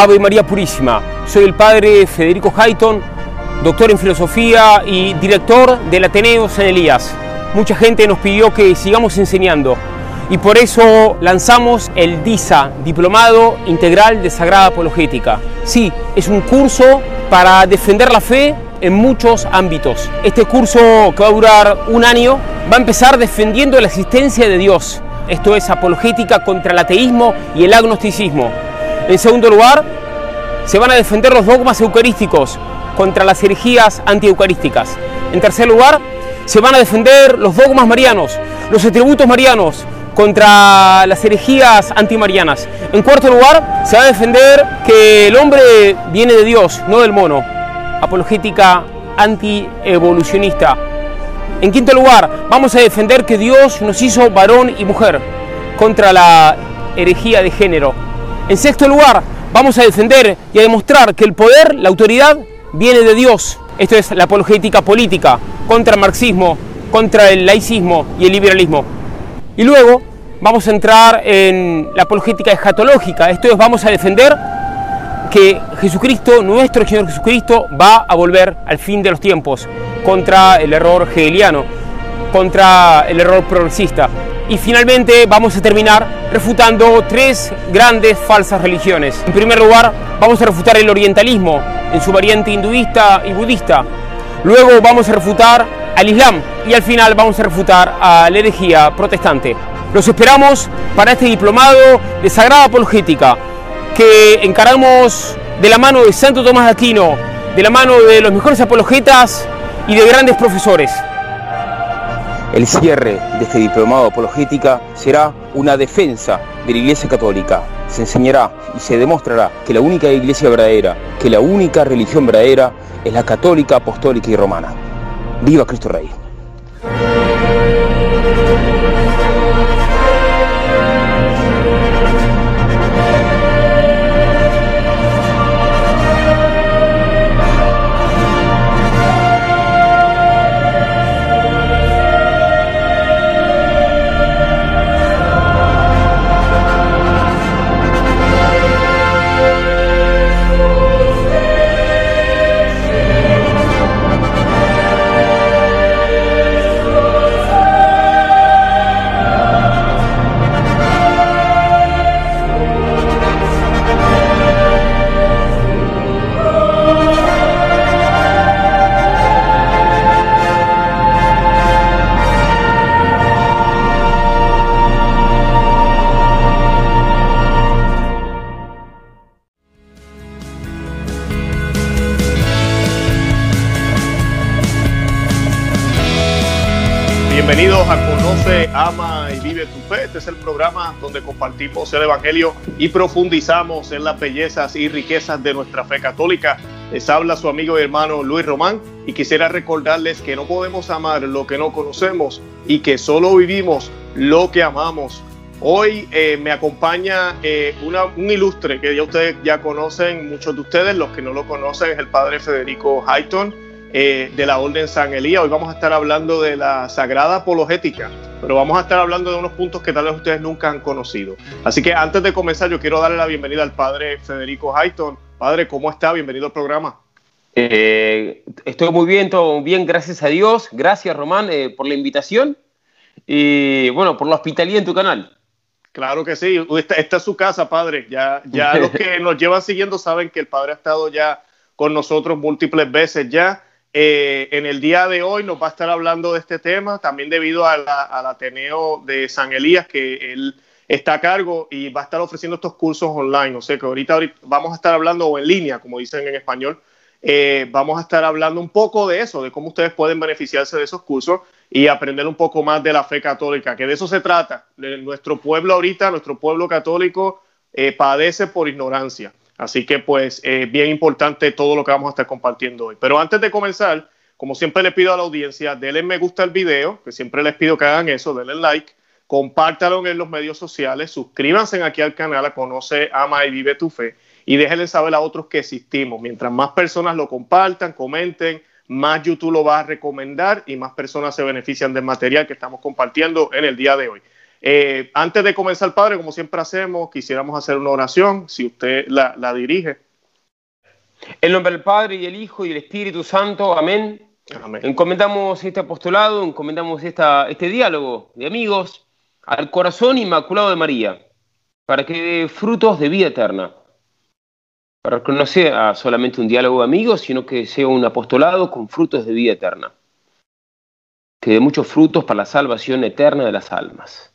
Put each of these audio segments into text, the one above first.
Ave María Purísima. Soy el padre Federico Hayton, doctor en filosofía y director del Ateneo San Elías. Mucha gente nos pidió que sigamos enseñando y por eso lanzamos el DISA, Diplomado Integral de Sagrada Apologética. Sí, es un curso para defender la fe en muchos ámbitos. Este curso que va a durar un año va a empezar defendiendo la existencia de Dios. Esto es apologética contra el ateísmo y el agnosticismo. En segundo lugar, se van a defender los dogmas eucarísticos contra las herejías antieucarísticas. En tercer lugar, se van a defender los dogmas marianos, los atributos marianos contra las herejías antimarianas. En cuarto lugar, se va a defender que el hombre viene de Dios, no del mono. Apologética anti-evolucionista. En quinto lugar, vamos a defender que Dios nos hizo varón y mujer contra la herejía de género. En sexto lugar, vamos a defender y a demostrar que el poder, la autoridad, viene de Dios. Esto es la apologética política contra el marxismo, contra el laicismo y el liberalismo. Y luego vamos a entrar en la apologética escatológica. Esto es, vamos a defender que Jesucristo, nuestro Señor Jesucristo, va a volver al fin de los tiempos contra el error hegeliano, contra el error progresista. Y finalmente vamos a terminar refutando tres grandes falsas religiones. En primer lugar, vamos a refutar el orientalismo en su variante hinduista y budista. Luego vamos a refutar al Islam y al final vamos a refutar a la herejía protestante. Los esperamos para este diplomado de Sagrada Apologética que encaramos de la mano de Santo Tomás de Aquino, de la mano de los mejores apologetas y de grandes profesores. El cierre de este diplomado apologética será una defensa de la Iglesia Católica. Se enseñará y se demostrará que la única iglesia verdadera, que la única religión verdadera es la católica, apostólica y romana. ¡Viva Cristo Rey! Este es el programa donde compartimos el Evangelio y profundizamos en las bellezas y riquezas de nuestra fe católica. Les habla su amigo y hermano Luis Román y quisiera recordarles que no podemos amar lo que no conocemos y que solo vivimos lo que amamos. Hoy eh, me acompaña eh, una, un ilustre que ya ustedes ya conocen, muchos de ustedes, los que no lo conocen, es el padre Federico Hayton eh, de la Orden San Elías. Hoy vamos a estar hablando de la Sagrada Apologética, pero vamos a estar hablando de unos puntos que tal vez ustedes nunca han conocido. Así que antes de comenzar, yo quiero darle la bienvenida al padre Federico Hayton. Padre, ¿cómo está? Bienvenido al programa. Eh, estoy muy bien, todo bien, gracias a Dios. Gracias, Román, eh, por la invitación y bueno, por la hospitalidad en tu canal. Claro que sí, esta, esta es su casa, padre. Ya, ya los que nos llevan siguiendo saben que el padre ha estado ya con nosotros múltiples veces ya. Eh, en el día de hoy nos va a estar hablando de este tema, también debido al Ateneo de San Elías, que él está a cargo y va a estar ofreciendo estos cursos online. O sea que ahorita, vamos a estar hablando o en línea, como dicen en español. Eh, vamos a estar hablando un poco de eso, de cómo ustedes pueden beneficiarse de esos cursos y aprender un poco más de la fe católica, que de eso se trata. nuestro pueblo ahorita, nuestro pueblo católico, eh, padece por ignorancia. Así que pues eh, bien importante todo lo que vamos a estar compartiendo hoy. Pero antes de comenzar, como siempre le pido a la audiencia, denle me gusta al video, que siempre les pido que hagan eso, denle like, compártanlo en los medios sociales, suscríbanse aquí al canal a Conoce, Ama y Vive tu Fe y déjenle saber a otros que existimos. Mientras más personas lo compartan, comenten, más YouTube lo va a recomendar y más personas se benefician del material que estamos compartiendo en el día de hoy. Eh, antes de comenzar, Padre, como siempre hacemos, quisiéramos hacer una oración, si usted la, la dirige. En nombre del Padre y del Hijo y del Espíritu Santo, amén. amén. Encomendamos este apostolado, encomendamos esta, este diálogo de amigos al corazón inmaculado de María, para que dé frutos de vida eterna. Para que no sea solamente un diálogo de amigos, sino que sea un apostolado con frutos de vida eterna. Que dé muchos frutos para la salvación eterna de las almas.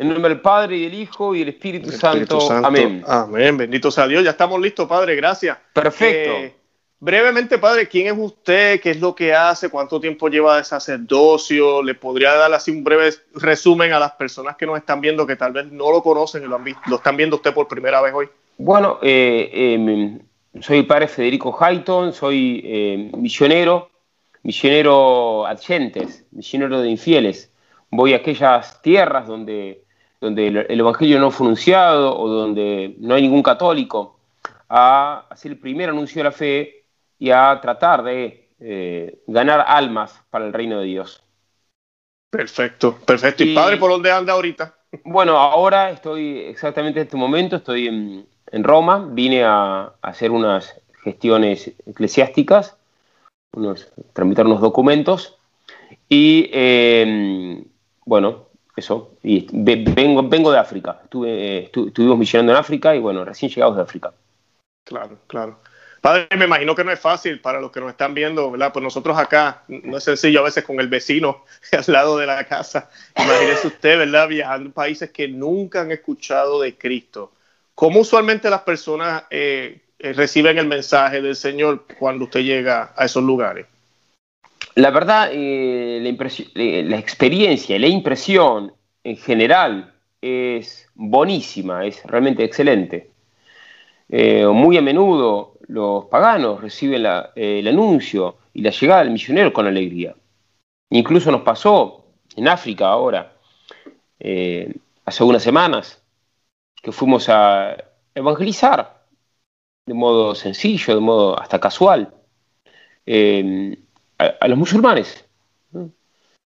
En nombre del Padre y del Hijo y del Espíritu, Santo. Amén. Amén. Bendito sea Dios. Ya estamos listos, Padre. Gracias. Perfecto. Eh, brevemente, Padre, ¿quién es usted? ¿Qué es lo que hace? ¿Cuánto tiempo lleva de sacerdocio? ¿Le podría dar así un breve resumen a las personas que nos están viendo que tal vez no lo conocen y lo, han visto, lo están viendo usted por primera vez hoy? Bueno, eh, em, soy el Padre Federico Hayton, soy eh, misionero, misionero adyentes, misionero de infieles. Voy a aquellas tierras donde donde el, Evangelio no fue anunciado o donde no hay ningún católico, a hacer el primer anuncio de la fe y a tratar de eh, ganar almas para el reino de Dios. Perfecto, perfecto. ¿Y, padre por dónde anda ahorita? Bueno, ahora estoy exactamente en este momento, estoy en, Roma, vine a, hacer unas gestiones eclesiásticas, unos, tramitar unos documentos y eh, bueno, eso. Y vengo, vengo de África. Estuve, estuvimos misionando en África y bueno, recién llegados de África. Claro, claro. Padre, me imagino que no es fácil para los que nos están viendo, ¿verdad? Pues nosotros acá, no es sencillo a veces con el vecino al lado de la casa. Imagínese usted, ¿verdad? Viajando a países que nunca han escuchado de Cristo. ¿Cómo usualmente las personas eh, eh, reciben el mensaje del Señor cuando usted llega a esos lugares? La verdad, eh, la, experiencia, la impresión en general es bonísima, es realmente excelente. Eh, muy a menudo los paganos reciben el anuncio y la llegada del misionero con alegría. Incluso nos pasó en África ahora, eh, hace unas semanas, que fuimos a evangelizar de modo sencillo, de modo hasta casual a, los musulmanes,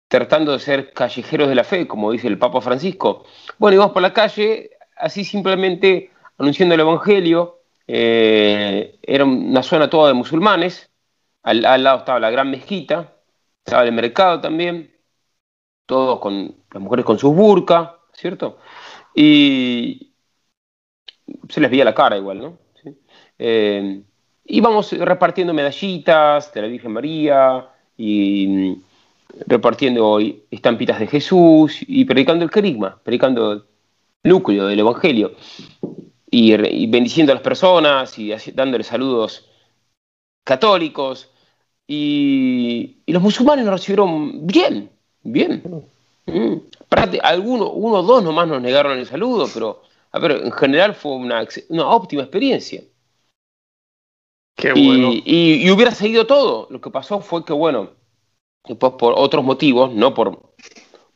tratando de ser callejeros de la fe, como dice el Papa Francisco. Bueno, íbamos por la calle, así simplemente anunciando el Evangelio. Eh, era una zona toda de musulmanes. Al, lado estaba la gran mezquita, estaba el mercado también, todos con las mujeres con sus burka, ¿cierto? Y se les veía la cara igual, ¿no? Eh, íbamos repartiendo medallitas de la Virgen María y mm, repartiendo estampitas de Jesús y predicando el carisma, predicando el núcleo del Evangelio y, bendiciendo a las personas y dándoles saludos católicos. Y, los musulmanes nos recibieron bien, bien. Mm. Algunos, uno o dos nomás nos negaron el saludo, pero a en general fue una, una óptima experiencia y, hubiera seguido todo. Lo que pasó fue que, bueno, después por otros motivos, no por,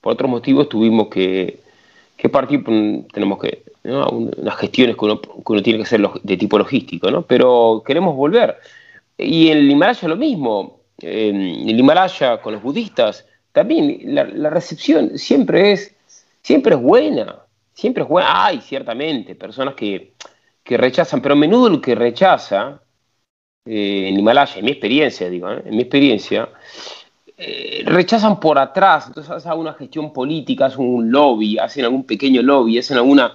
por otros motivos, tuvimos que, partir, tenemos que, unas gestiones que uno, tiene que hacer de tipo logístico, ¿no? Pero queremos volver. Y en el Himalaya lo mismo. En el Himalaya con los budistas, también la, la recepción siempre es, siempre es buena. Siempre es buena. Hay, ciertamente, personas que, que rechazan, pero a menudo el que rechaza eh, en Himalaya, en mi experiencia, digo, ¿eh? en mi experiencia, eh, rechazan por atrás, entonces hacen alguna gestión política, hacen un lobby, hacen algún pequeño lobby, hacen alguna,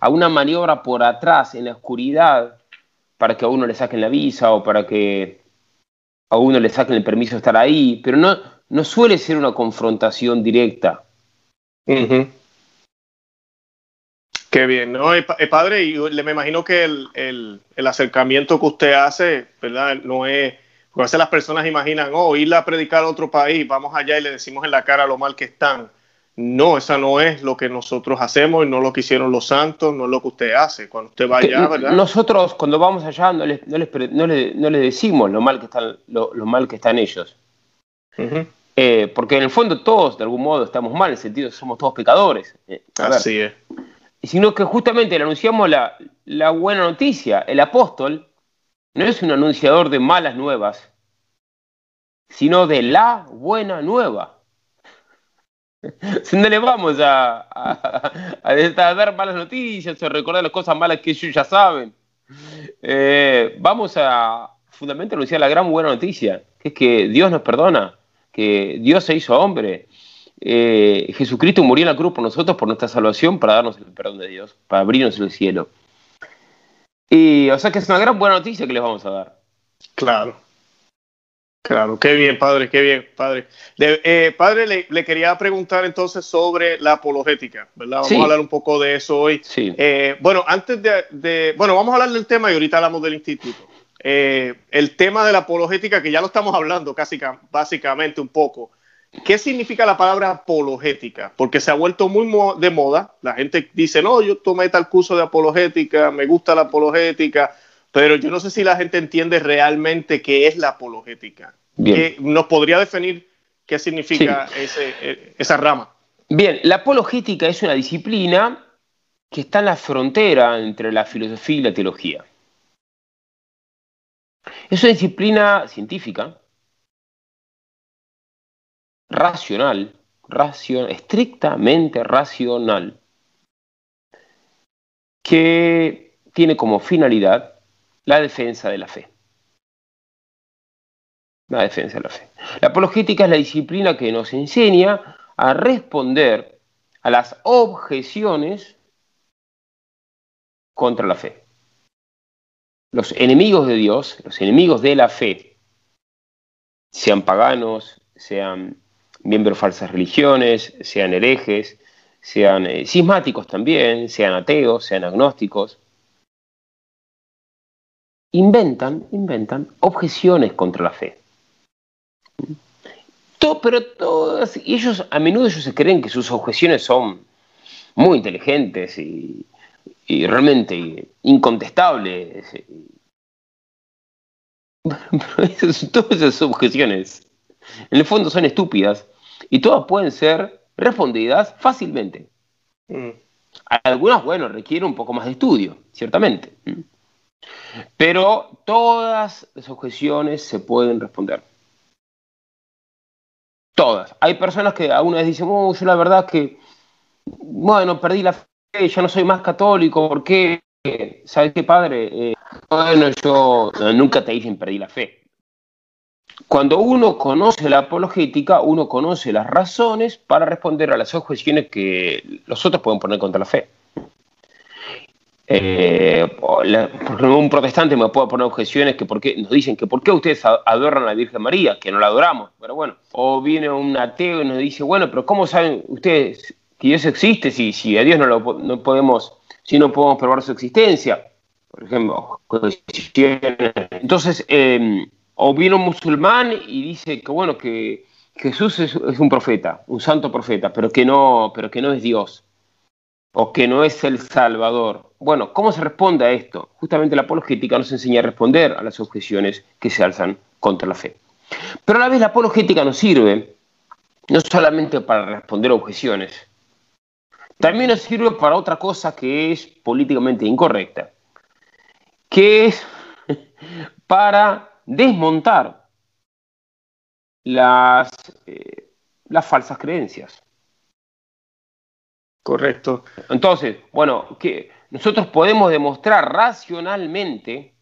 alguna maniobra por atrás en la oscuridad para que a uno le saquen la visa o para que a uno le saquen el permiso de estar ahí, pero no, no suele ser una confrontación directa. Qué bien, ¿no? Eh, padre, y le me imagino que el, acercamiento que usted hace, ¿verdad? No es, porque a veces las personas imaginan, oh, ir a predicar a otro país, vamos allá y le decimos en la cara lo mal que están. no, esa no es lo que nosotros hacemos y no lo que hicieron los santos, no es lo que usted hace. Cuando usted va allá, ¿verdad? Nosotros cuando vamos allá no les, no les, no les, decimos lo mal que están, lo, mal que están ellos. Eh, porque en el fondo todos de algún modo estamos mal, en el sentido de que somos todos pecadores. Eh, Así es. Sino que justamente le anunciamos la, la buena noticia. El apóstol no es un anunciador de malas nuevas, sino de la buena nueva. No le vamos a, a, dar malas noticias o recordar las cosas malas que ellos ya saben. Eh, vamos a fundamentalmente anunciar la gran buena noticia, que es que Dios nos perdona, que Dios se hizo hombre. Eh, Jesucristo murió en la cruz por nosotros, por nuestra salvación, para darnos el perdón de Dios, para abrirnos el cielo. Y, o sea que es una gran buena noticia que les vamos a dar. Claro. Claro, qué bien, padre, qué bien, padre. Eh, padre, le, quería preguntar entonces sobre la apologética, ¿verdad? Vamos a hablar un poco de eso hoy. Sí. Eh, bueno, antes de, bueno, vamos a hablar del tema y ahorita hablamos del instituto. Eh, el tema de la apologética, que ya lo estamos hablando casi básicamente un poco. ¿Qué significa la palabra apologética? Porque se ha vuelto muy de moda. La gente dice, no, yo tomé tal curso de apologética, me gusta la apologética pero yo no sé si la gente entiende realmente qué es la apologética. ¿Nos podría definir qué significa e, esa rama? Bien, la apologética es una disciplina que está en la frontera entre la filosofía y la teología. Es una disciplina científica, racional, estrictamente racional, que tiene como finalidad la defensa de la fe. La defensa de la fe. La apologética es la disciplina que nos enseña a responder a las objeciones contra la fe. Los enemigos de Dios, los enemigos de la fe, sean paganos, sean miembros de falsas religiones, sean herejes, sean eh, cismáticos también, sean ateos, sean agnósticos, inventan, inventan objeciones contra la fe. pero todas, y ellos a menudo ellos se creen que sus objeciones son muy inteligentes y, realmente incontestables. Pero todas esas objeciones en el fondo son estúpidas y todas pueden ser respondidas fácilmente. Mm. Algunas, bueno, requieren un poco más de estudio, ciertamente. Pero todas las objeciones se pueden responder. Todas. Hay personas que a una vez dicen, oh, yo la verdad que, bueno, perdí la fe, ya no soy más católico, ¿por qué? ¿Sabes qué, padre? Eh, bueno, yo nunca te dicen perdí la fe. Cuando uno conoce la apologética, uno conoce las razones para responder a las objeciones que los otros pueden poner contra la fe. Eh, porque un protestante me puede poner objeciones que porque nos dicen que por qué ustedes adoran a la Virgen María, que no la adoramos, pero bueno, o viene un ateo y nos dice, bueno, pero ¿cómo saben ustedes que Dios existe si, si a Dios no lo no podemos, si no podemos probar su existencia? Por ejemplo, entonces, em, o viene un musulmán y dice que bueno, que Jesús es, es un profeta, un santo profeta, pero que no, pero que no es Dios o que no es el Salvador. Bueno, ¿cómo se responde a esto? Justamente la apologética nos enseña a responder a las objeciones que se alzan contra la fe. Pero a la vez la apologética nos sirve no solamente para responder a objeciones, también nos sirve para otra cosa que es políticamente incorrecta, que es para desmontar las, eh, las falsas creencias. Correcto. Entonces, bueno, que nosotros podemos demostrar racionalmente,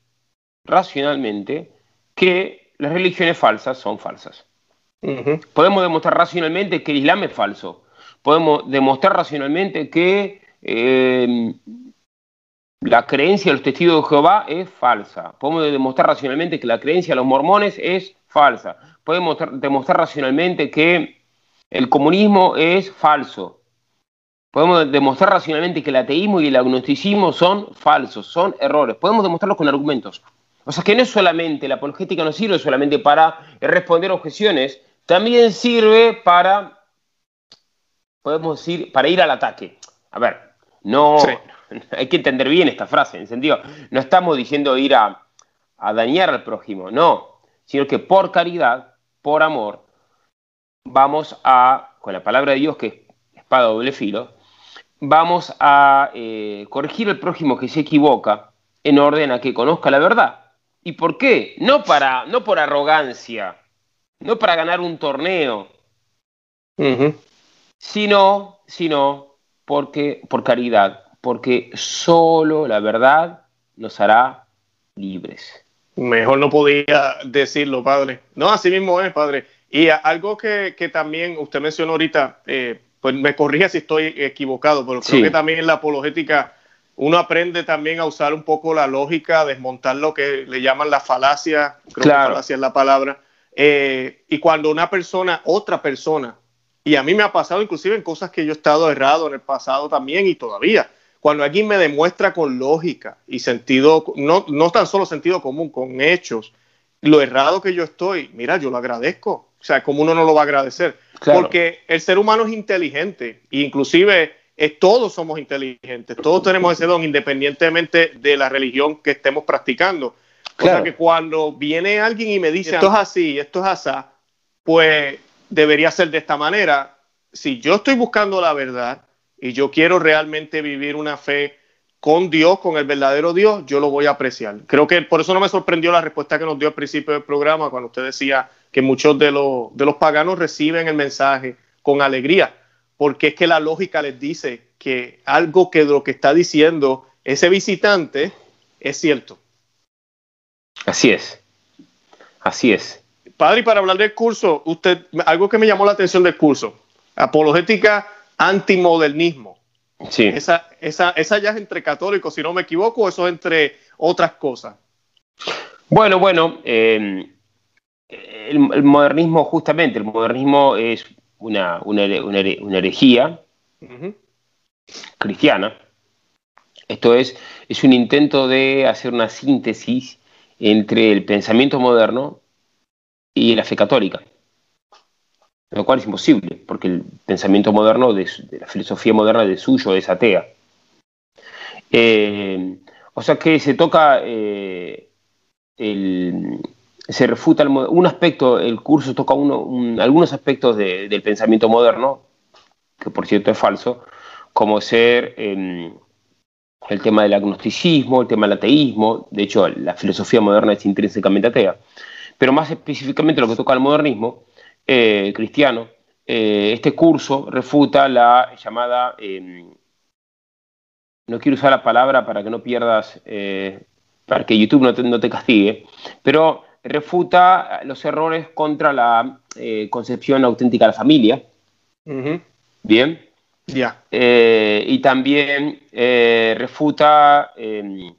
racionalmente, que las religiones falsas son falsas. Podemos demostrar racionalmente que el Islam es falso. Podemos demostrar racionalmente que eh, la creencia de los testigos de Jehová es falsa. Podemos demostrar racionalmente que la creencia de los mormones es falsa. Podemos demostrar racionalmente que el comunismo es falso. Podemos demostrar racionalmente que el ateísmo y el agnosticismo son falsos, son errores. Podemos demostrarlo con argumentos. O sea que no es solamente, la apologética no sirve solamente para responder objeciones, también sirve para podemos para ir al ataque. A ver, no, hay que entender bien esta frase, en el sentido, no estamos diciendo ir a, a dañar al prójimo, no, sino que por caridad, por amor, vamos a, con la palabra de Dios, que es espada doble filo, vamos a eh, corregir al prójimo que se equivoca en orden a que conozca la verdad. ¿Y por qué? No, para, no por arrogancia, no para ganar un torneo, sino, sino porque, por caridad, porque solo la verdad nos hará libres. Mejor no podía decirlo, padre. No, así mismo es, padre. Y algo que, también usted mencionó ahorita, eh, pues me corrija si estoy equivocado, pero creo que también en la apologética uno aprende también a usar un poco la lógica, a desmontar lo que le llaman la falacia, creo que falacia es la palabra. Eh, y cuando una persona, otra persona, y a mí me ha pasado inclusive en cosas que yo he estado errado en el pasado también y todavía, cuando alguien me demuestra con lógica y sentido, no, no tan solo sentido común, con hechos, lo errado que yo estoy, mira, yo lo agradezco. O sea, como uno no lo va a agradecer. Porque el ser humano es inteligente, e inclusive todos somos inteligentes, todos tenemos ese don independientemente de la religión que estemos practicando. O sea que cuando viene alguien y me dice, esto es así, esto es así, pues debería ser de esta manera. Si yo estoy buscando la verdad, y yo quiero realmente vivir una fe con Dios, con el verdadero Dios, yo lo voy a apreciar. Creo que por eso no me sorprendió la respuesta que nos dio al principio del programa, cuando usted decía que muchos de los, de los paganos reciben el mensaje con alegría, porque es que la lógica les dice que algo que lo que está diciendo ese visitante es cierto. Así es, así es. Padre, y para hablar del curso, usted, algo que me llamó la atención del curso, apologética antimodernismo. Sí. Esa, esa, esa ya es entre católicos, si no me equivoco, o eso es entre otras cosas. Bueno, bueno, eh, el, modernismo, justamente, el modernismo es una, una, herejía cristiana. Esto es, es un intento de hacer una síntesis entre el pensamiento moderno y la fe católica lo cual es imposible, porque el pensamiento moderno, de, la filosofía moderna de suyo es atea. Eh, o sea que se toca, eh, se refuta un aspecto, el curso toca uno, algunos aspectos del pensamiento moderno, que por cierto es falso, como ser em, el tema del agnosticismo, el tema del ateísmo, de hecho la filosofía moderna es intrínsecamente atea, pero más específicamente lo que toca al modernismo, eh, cristiano, eh, este curso refuta la llamada, em, no quiero usar la palabra para que no pierdas, eh, para que YouTube no te, castigue, pero refuta los errores contra la concepción auténtica de la familia. Bien. Ya. y también refuta em,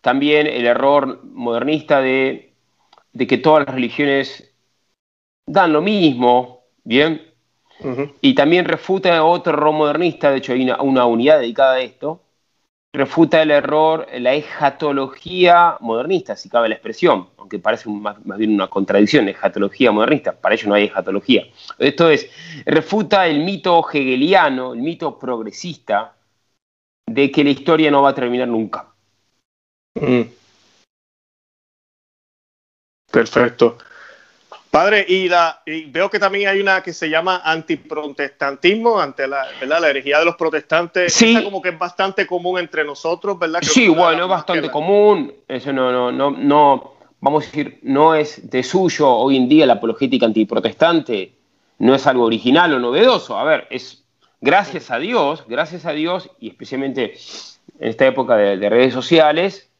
también el error modernista de, de que todas las religiones dan lo mismo, ¿bien? Y también refuta otro error modernista, de hecho hay una, unidad dedicada a esto, refuta el error, la ejatología modernista, si cabe la expresión, aunque parece más, bien una contradicción, ejatología modernista, para ello no hay ejatología. Esto es, refuta el mito hegeliano, el mito progresista, de que la historia no va a terminar nunca. Perfecto. Padre, y, la, veo que también hay una que se llama antiprotestantismo, ante la, ¿verdad? la herejía de los protestantes. Sí. como que es bastante común entre nosotros, ¿verdad? sí, bueno, es bastante común. Eso no, no, no, no, vamos a decir, no es de suyo hoy en día la apologética antiprotestante, no es algo original o novedoso. A ver, es gracias a Dios, gracias a Dios, y especialmente en esta época de redes sociales,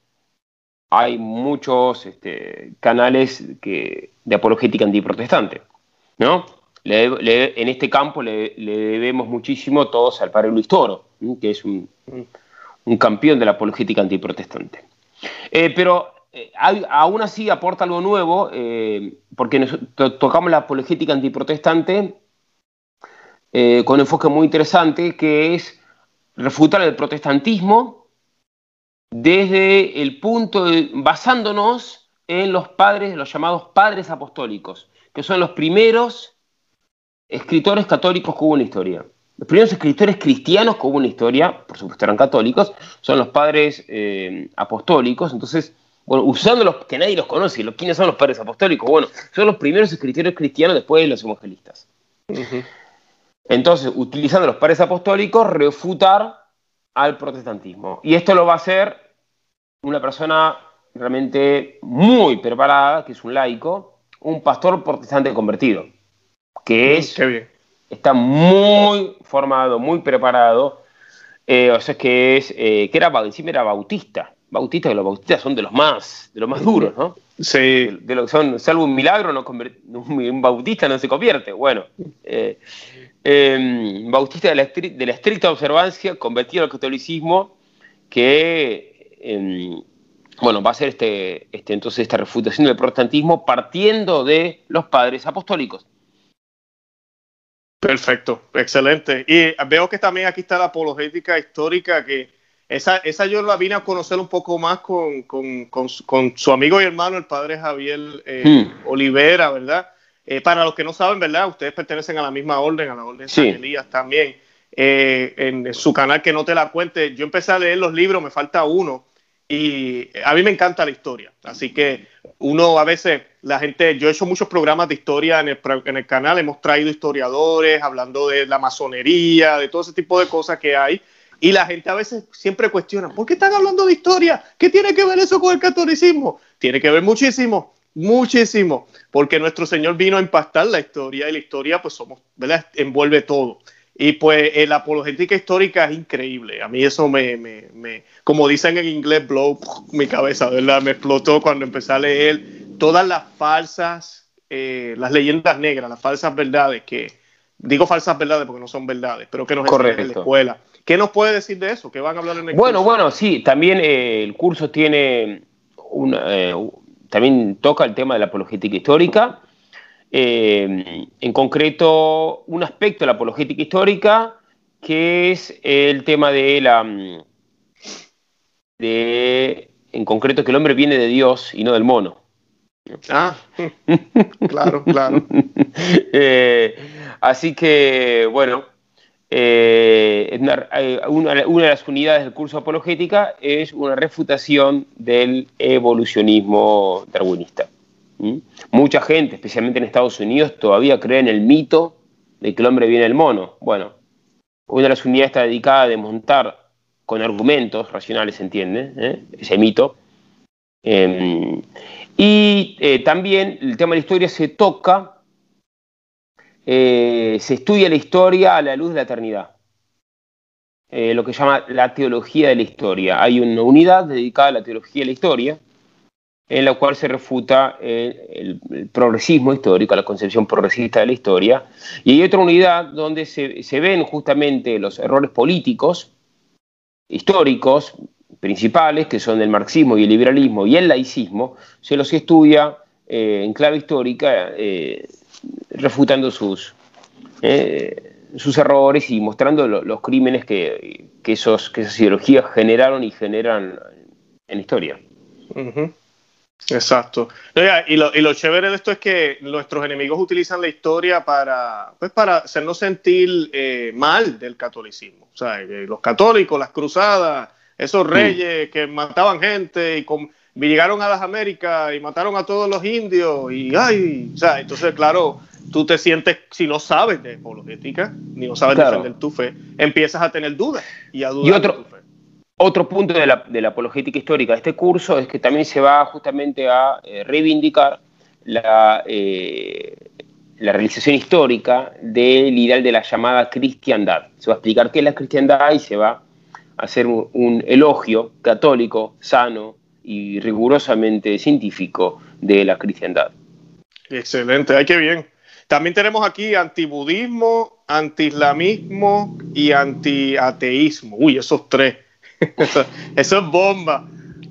hay muchos este, canales que, de apologética antiprotestante, ¿no? en este campo le, debemos muchísimo todos al padre Luis Toro, que es un, campeón de la apologética antiprotestante. Eh, pero eh, aún así aporta algo nuevo, eh, porque tocamos la apologética antiprotestante con un enfoque muy interesante, que es refutar el protestantismo desde el punto, de, basándonos en los padres, los llamados padres apostólicos, que son los primeros escritores católicos que hubo en la historia. Los primeros escritores cristianos que hubo en la historia, por supuesto eran católicos, son los padres eh, apostólicos. Entonces, bueno, usando los que nadie los conoce, ¿quiénes son los padres apostólicos? Bueno, son los primeros escritores cristianos después de los evangelistas. Entonces, utilizando los padres apostólicos, refutar al protestantismo. Y esto lo va a hacer una persona realmente muy preparada, que es un laico, un pastor protestante convertido, que mm, es, está muy formado, muy preparado, eh, o sea que es, eh, que era, encima era bautista, bautista, que los bautistas son de los más, de los más duros, ¿no? Sí. De, lo que son, salvo un milagro, no un bautista no se convierte. Bueno, eh, em, bautista de la, de la, estricta observancia, convertido al catolicismo, que em, bueno, va a ser este, este, entonces esta refutación del protestantismo partiendo de los padres apostólicos. Perfecto, excelente. Y veo que también aquí está la apologética histórica, que esa, esa yo la vine a conocer un poco más con, con, con, su amigo y hermano, el padre Javier eh, hmm. Olivera, ¿verdad? Eh, para los que no saben, ¿verdad? Ustedes pertenecen a la misma orden, a la orden de San Elías también. Eh, en su canal que no te la cuente, yo empecé a leer los libros, me falta uno y a mí me encanta la historia, así que uno a veces, la gente, yo he hecho muchos programas de historia en el, en el canal, hemos traído historiadores hablando de la masonería, de todo ese tipo de cosas que hay, y la gente a veces siempre cuestiona, ¿por qué están hablando de historia? ¿Qué tiene que ver eso con el catolicismo? Tiene que ver muchísimo, muchísimo, porque nuestro Señor vino a impactar la historia y la historia pues somos, ¿verdad? Envuelve todo. Y pues eh, la apologética histórica es increíble. A mí eso me, me, me, como dicen en inglés, blow mi cabeza, ¿verdad? Me explotó cuando empecé a leer todas las falsas, eh, las leyendas negras, las falsas verdades que, digo falsas verdades porque no son verdades, pero que nos enseñan en la escuela. ¿Qué nos puede decir de eso? ¿Qué van a hablar en el Bueno, curso? bueno, sí, también eh, el curso tiene una, también toca el tema de la apologética histórica eh, en concreto, un aspecto de la apologética histórica, que es el tema de la. de, en concreto, que el hombre viene de Dios y no del mono. Ah, claro, claro. Eh, así que, bueno, eh, una, una, de las unidades del curso apologética es una refutación del evolucionismo darwinista. Mucha gente, especialmente en Estados Unidos, todavía cree en el mito de que el hombre viene del mono. Bueno, una de las unidades está dedicada a desmontar con argumentos racionales, ¿se entiende? ¿Eh? Ese mito. Em, y eh, también el tema de la historia se toca, eh, se estudia la historia a la luz de la eternidad. lo que se llama la teología de la historia. Hay una unidad dedicada a la teología de la historia, en la cual se refuta el, progresismo histórico, la concepción progresista de la historia, y hay otra unidad donde se, ven justamente los errores políticos, históricos, principales, que son el marxismo y el liberalismo y el laicismo, se los estudia eh, en clave histórica, eh, refutando sus, eh, sus errores y mostrando los crímenes que, esos, que esas ideologías generaron y generan en historia. Exacto. Y lo, y lo, chévere de esto es que nuestros enemigos utilizan la historia para, pues para hacernos sentir eh, mal del catolicismo. O sea, los católicos, las cruzadas, esos reyes que mataban gente y llegaron a las Américas y mataron a todos los indios y ay, o sea, entonces claro, tú te sientes, si no sabes de apologética, ni no sabes defender tu fe, empiezas a tener dudas y a dudar de tu fe. Otro punto de la, apologética histórica de este curso es que también se va justamente a eh, reivindicar la, eh, la, realización histórica del ideal de la llamada cristiandad. Se va a explicar qué es la cristiandad y se va a hacer un, elogio católico, sano y rigurosamente científico de la cristiandad. Excelente, ay, qué bien. También tenemos aquí antibudismo, antiislamismo y antiateísmo. Uy, esos tres eso, es bomba.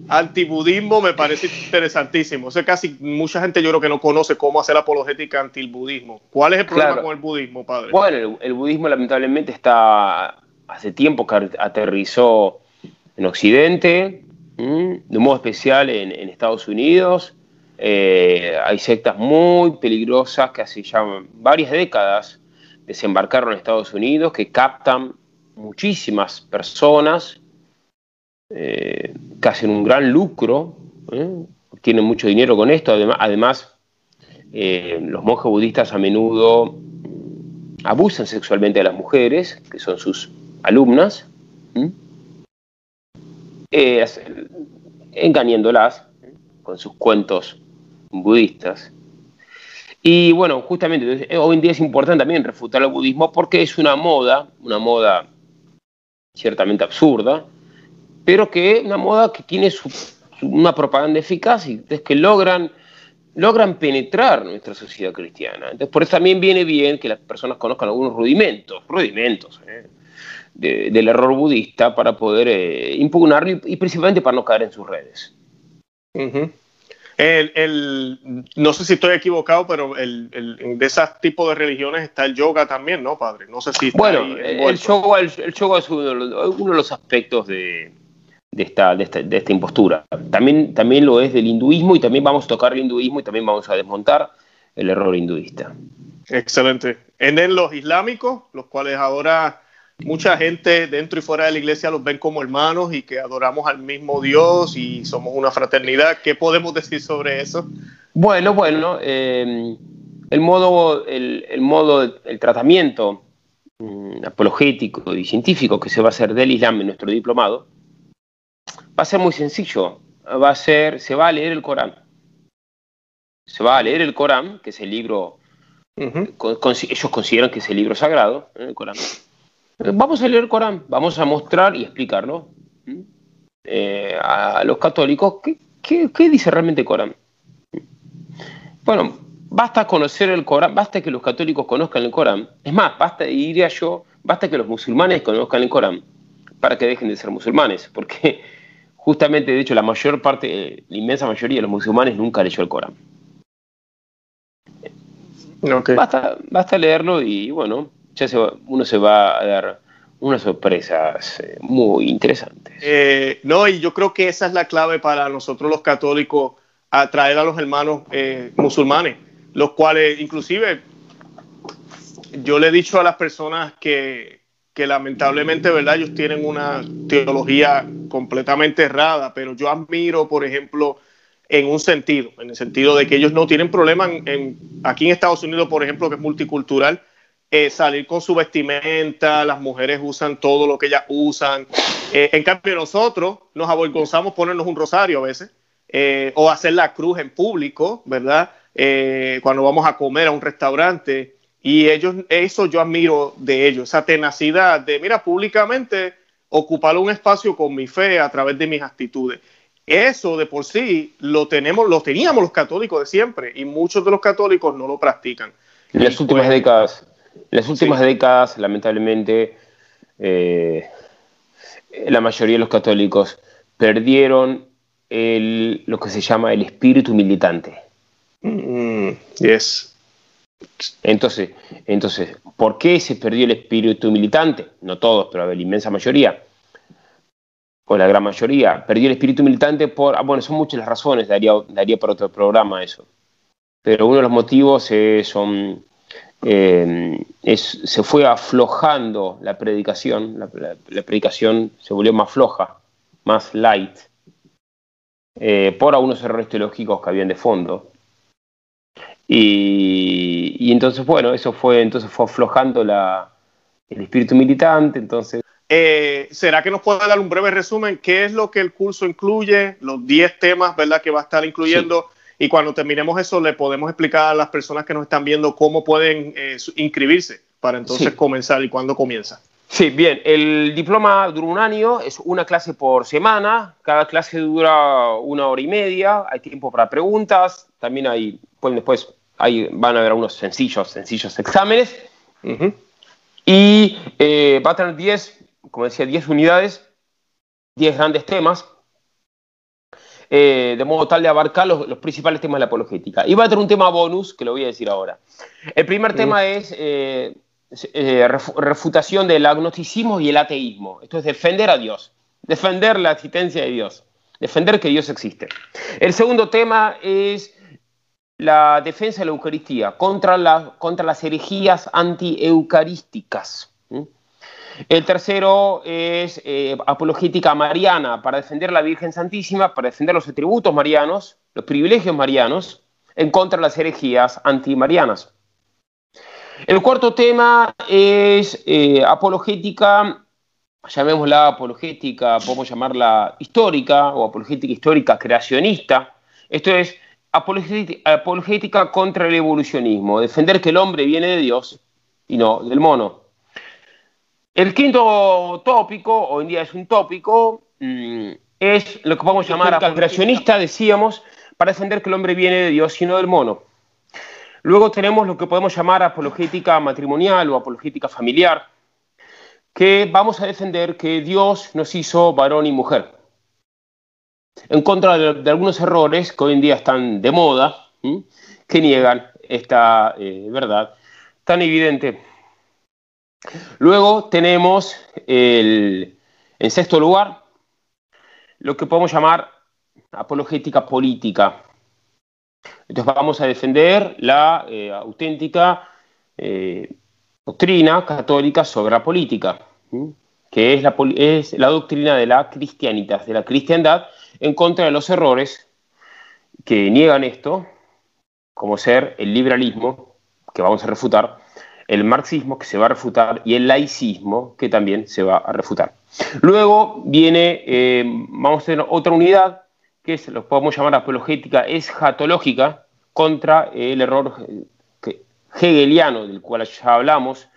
Antibudismo me parece interesantísimo. O casi mucha gente yo creo que no conoce cómo hacer apologética anti el budismo. ¿Cuál es el problema con el budismo, padre? Bueno, el, budismo lamentablemente está hace tiempo que aterrizó en Occidente, de modo especial en, Estados Unidos. Eh, hay sectas muy peligrosas que hace ya varias décadas desembarcaron en Estados Unidos, que captan muchísimas personas, eh, que hacen un gran lucro, ¿eh? tienen mucho dinero con esto, además, además eh, los monjes budistas a menudo abusan sexualmente de las mujeres, que son sus alumnas, engañándolas con sus cuentos budistas. Y bueno, justamente hoy en día es importante también refutar el budismo porque es una moda, una moda ciertamente absurda, pero que una moda que tiene una propaganda eficaz y es que logran, logran penetrar nuestra sociedad cristiana. Entonces, por eso también viene bien que las personas conozcan algunos rudimentos, rudimentos ¿eh? del error budista para poder eh, impugnarlo y, principalmente para no caer en sus redes. El, no sé si estoy equivocado, pero el, de ese tipo de religiones está el yoga también, ¿no, padre? No sé si Bueno, el yoga, el, yoga es uno de, los, aspectos de, esta, de, esta, impostura. También, también lo es del hinduismo y también vamos a tocar el hinduismo y también vamos a desmontar el error hinduista. Excelente. En los islámicos, los cuales ahora mucha gente dentro y fuera de la iglesia los ven como hermanos y que adoramos al mismo Dios y somos una fraternidad. ¿Qué podemos decir sobre eso? Bueno, bueno, eh, el modo, el, modo, el tratamiento mm, apologético y científico que se va a hacer del Islam en nuestro diplomado va a ser muy sencillo. Va a ser, se va a leer el Corán. Se va a leer el Corán, que es el libro, ellos consideran que es el libro sagrado, ¿eh? el Corán Vamos a leer el Corán, vamos a mostrar y explicarlo eh, a los católicos qué, dice realmente el Corán. Bueno, basta conocer el Corán, basta que los católicos conozcan el Corán. Es más, basta, diría yo, basta que los musulmanes conozcan el Corán para que dejen de ser musulmanes, porque justamente, de hecho, la mayor parte, la inmensa mayoría de los musulmanes nunca leyó el Corán. Basta, basta leerlo y bueno, ya uno se va a dar unas sorpresas eh, muy interesantes. Eh, no, y yo creo que esa es la clave para nosotros los católicos, atraer a los hermanos eh, musulmanes, los cuales inclusive yo le he dicho a las personas que, que lamentablemente, ¿verdad? Ellos tienen una teología completamente errada, pero yo admiro, por ejemplo, en un sentido, en el sentido de que ellos no tienen problema aquí en Estados Unidos, por ejemplo, que es multicultural, eh, salir con su vestimenta, las mujeres usan todo lo que ellas usan. Eh, en cambio, nosotros nos avergonzamos ponernos un rosario a veces, eh, o hacer la cruz en público, ¿verdad? cuando vamos a comer a un restaurante. Y ellos, eso yo admiro de ellos, esa tenacidad de, mira, públicamente ocupar un espacio con mi fe a través de mis actitudes. Eso de por sí lo tenemos, lo teníamos los católicos de siempre y muchos de los católicos no lo practican. En las últimas pues, décadas las últimas décadas, lamentablemente, eh, la mayoría de los católicos perdieron lo que se llama el espíritu militante. Mm, yes. Entonces, entonces, ¿por qué se perdió el espíritu militante? No todos, pero la inmensa mayoría, o la gran mayoría, perdió el espíritu militante por, ah, bueno, son muchas las razones, daría, daría para otro programa eso. Pero uno de los motivos son eh, se fue aflojando la predicación, la, predicación se volvió más floja, más light, eh, por algunos errores teológicos que habían de fondo. Y, entonces, bueno, eso fue, entonces fue aflojando el espíritu militante, entonces... Eh, ¿Será que nos puede dar un breve resumen? ¿Qué es lo que el curso incluye? Los 10 temas, ¿verdad? Que va a estar incluyendo y cuando terminemos eso le podemos explicar a las personas que nos están viendo cómo pueden eh, inscribirse para entonces comenzar y cuándo comienza. Sí, bien, el diploma dura un año, es una clase por semana, cada clase dura una hora y media, hay tiempo para preguntas, también hay, pueden después hay, van a haber unos sencillos, sencillos exámenes, y eh, va a tener 10, como decía, 10 unidades, 10 grandes temas, eh, de modo tal de abarcar los, principales temas de la apologética. Y va a tener un tema bonus que lo voy a decir ahora. El primer tema es eh, refutación del agnosticismo y el ateísmo. Esto es defender a Dios, defender la existencia de Dios, defender que Dios existe. El segundo tema es la defensa de la Eucaristía contra, contra las herejías anti-eucarísticas. El tercero es eh, apologética mariana, para defender a la Virgen Santísima, para defender los atributos marianos, los privilegios marianos, en contra de las herejías antimarianas. El cuarto tema es eh, apologética, llamémosla apologética, podemos llamarla histórica o apologética histórica creacionista. Esto es apologética contra el evolucionismo, defender que el hombre viene de Dios y no del mono. El quinto tópico, hoy en día es un tópico, mm, es lo que podemos llamar creacionista, decíamos, para defender que el hombre viene de Dios y no del mono. Luego tenemos lo que podemos llamar apologética matrimonial o apologética familiar, que vamos a defender que Dios nos hizo varón y mujer. En contra de, algunos errores que hoy en día están de moda, que niegan esta eh, verdad tan evidente. Luego tenemos en sexto lugar lo que podemos llamar apologética política. Entonces vamos a defender la eh, auténtica eh, doctrina católica sobre la política, que es la, es la, doctrina de la cristianidad, de la cristiandad, en contra de los errores que niegan esto, como ser el liberalismo, que vamos a refutar, el marxismo que se va a refutar y el laicismo que también se va a refutar. Luego viene, eh, vamos a tener otra unidad que es, lo podemos llamar apologética escatológica contra el error hegeliano del cual ya hablamos.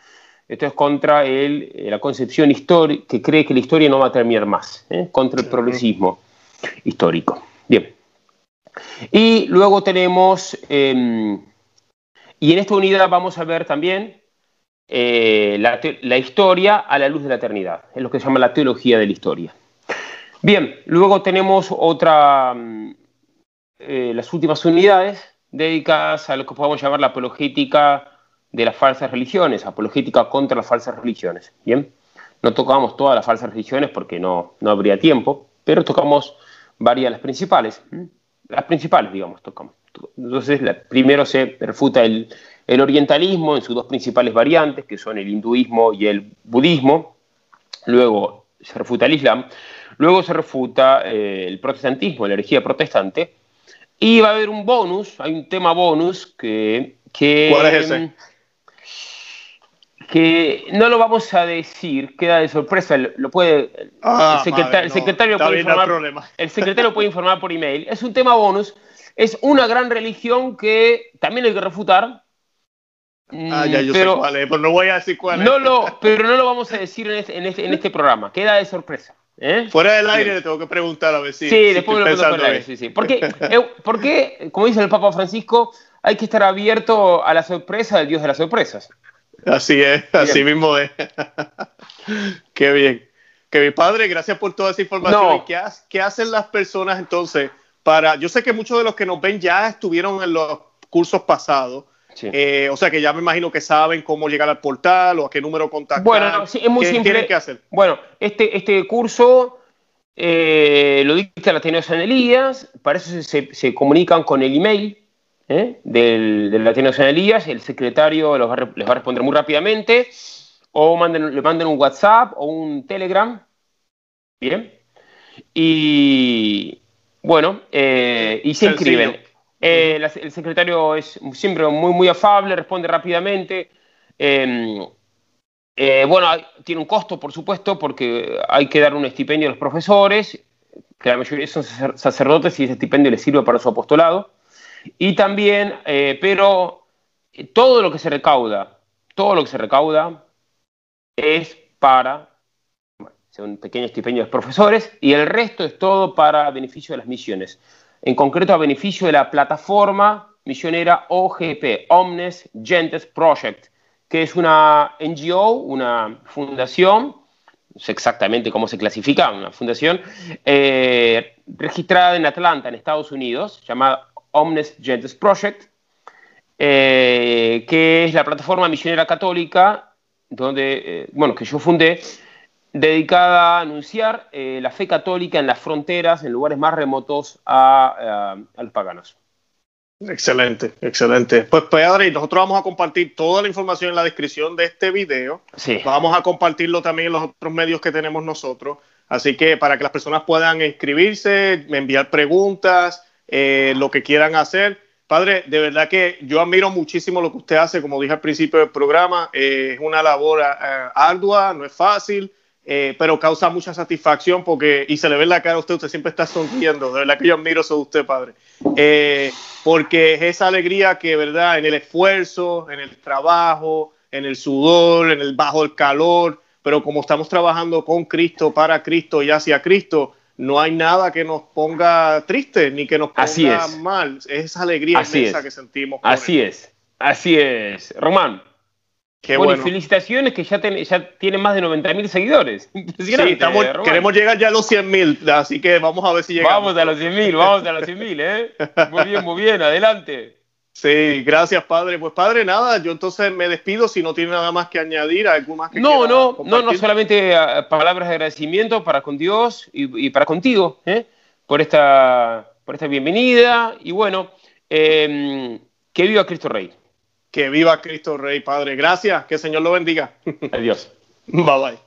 Esto es contra el, eh, la concepción histórica que cree que la historia no va a terminar más, ¿eh? contra el progresismo histórico. Bien. Y luego tenemos em, y en esta unidad vamos a ver también eh, la, historia a la luz de la eternidad, es lo que se llama la teología de la historia. Bien, luego tenemos otra, mm, eh, las últimas unidades dedicadas a lo que podemos llamar la apologética de las falsas religiones, apologética contra las falsas religiones. Bien, no tocamos todas las falsas religiones porque no, no habría tiempo, pero tocamos varias, las principales, las principales, digamos, tocamos. Entonces, primero se refuta el, orientalismo en sus dos principales variantes, que son el hinduismo y el budismo. Luego se refuta el islam. Luego se refuta eh, el protestantismo, la herejía protestante. Y va a haber un bonus, hay un tema bonus que... que ¿Cuál es ese? Que no lo vamos a decir, queda de sorpresa, lo puede ah, el, secretario puede informar, el secretario puede informar por email. Es un tema bonus es una gran religión que también hay que refutar. Ah, ya yo pero, sé cuál es, pero no voy a decir cuál es. No lo, pero no lo vamos a decir en este, este, este programa, queda de sorpresa. ¿eh? Fuera del aire le tengo que preguntar a ver si. Sí, después lo pregunto aire, sí, sí. Porque, eh, porque, como dice el Papa Francisco, hay que estar abierto a la sorpresa del Dios de las sorpresas. Así es, así mismo es. Qué bien. Que mi padre, gracias por toda esa información. ¿Qué, ¿Qué hacen las personas entonces? yo sé que muchos de los que nos ven ya estuvieron en los cursos pasados. Eh, o sea que ya me imagino que saben cómo llegar al portal o a qué número contactar. Bueno, es muy simple. tienen que hacer? Bueno, este, este curso eh, lo dicta la Ateneo San Elías, para eso se, comunican con el email ¿eh? del, del Ateneo San Elías, el secretario les va a responder muy rápidamente, o manden, le manden un WhatsApp o un Telegram. Bien. Y, bueno, eh, y se inscriben. Eh, el secretario es siempre muy, muy afable, responde rápidamente. Em, eh, bueno, tiene un costo, por supuesto, porque hay que dar un estipendio a los profesores, que la mayoría son sacerdotes y ese estipendio les sirve para su apostolado. Y también, pero todo lo que se recauda, todo lo que se recauda es para un pequeño estipendio de profesores, y el resto es todo para beneficio de las misiones. En concreto, a beneficio de la plataforma misionera OGP, Omnes Gentes Project, que es una NGO, una fundación, no sé exactamente cómo se clasifica, una fundación eh, registrada en Atlanta, en Estados Unidos, llamada Omnes Gentes Project, eh, que es la plataforma misionera católica donde, eh, bueno, que yo fundé dedicada a anunciar eh, la fe católica en las fronteras, en lugares más remotos a, los paganos. Excelente, excelente. Pues Padre, nosotros vamos a compartir toda la información en la descripción de este video. Sí. Vamos a compartirlo también en los otros medios que tenemos nosotros. Así que para que las personas puedan inscribirse, enviar preguntas, eh, lo que quieran hacer. Padre, de verdad que yo admiro muchísimo lo que usted hace, como dije al principio del programa, eh, es una labor eh, ardua, no es fácil, pero causa mucha satisfacción porque, y se le ve en la cara a usted, usted siempre está sonriendo, de verdad que yo admiro eso de usted, Padre, porque es esa alegría que, ¿verdad?, en el esfuerzo, en el trabajo, en el sudor, en el bajo el calor, pero como estamos trabajando con Cristo, para Cristo y hacia Cristo, no hay nada que nos ponga triste ni que nos ponga mal. Es esa alegría inmensa que sentimos. Así es, así es. Román. Qué bueno, felicitaciones que ya, ya tienen más de 90 mil seguidores. Sí, estamos, queremos llegar ya a los 100 mil, así que vamos a ver si llegamos. Vamos a los 100 mil, vamos a los 100 mil, ¿eh? Muy bien, muy bien, adelante. Sí, gracias, padre. Pues, padre, nada, yo entonces me despido si no tiene nada más que añadir, algo más que No, no, no, no solamente eh, palabras de agradecimiento para con Dios y, para contigo, ¿eh? por, esta, por esta bienvenida. Y bueno, em, que viva Cristo Rey. Que viva Cristo Rey, Padre. Gracias, que el Señor lo bendiga. Adiós. bye bye.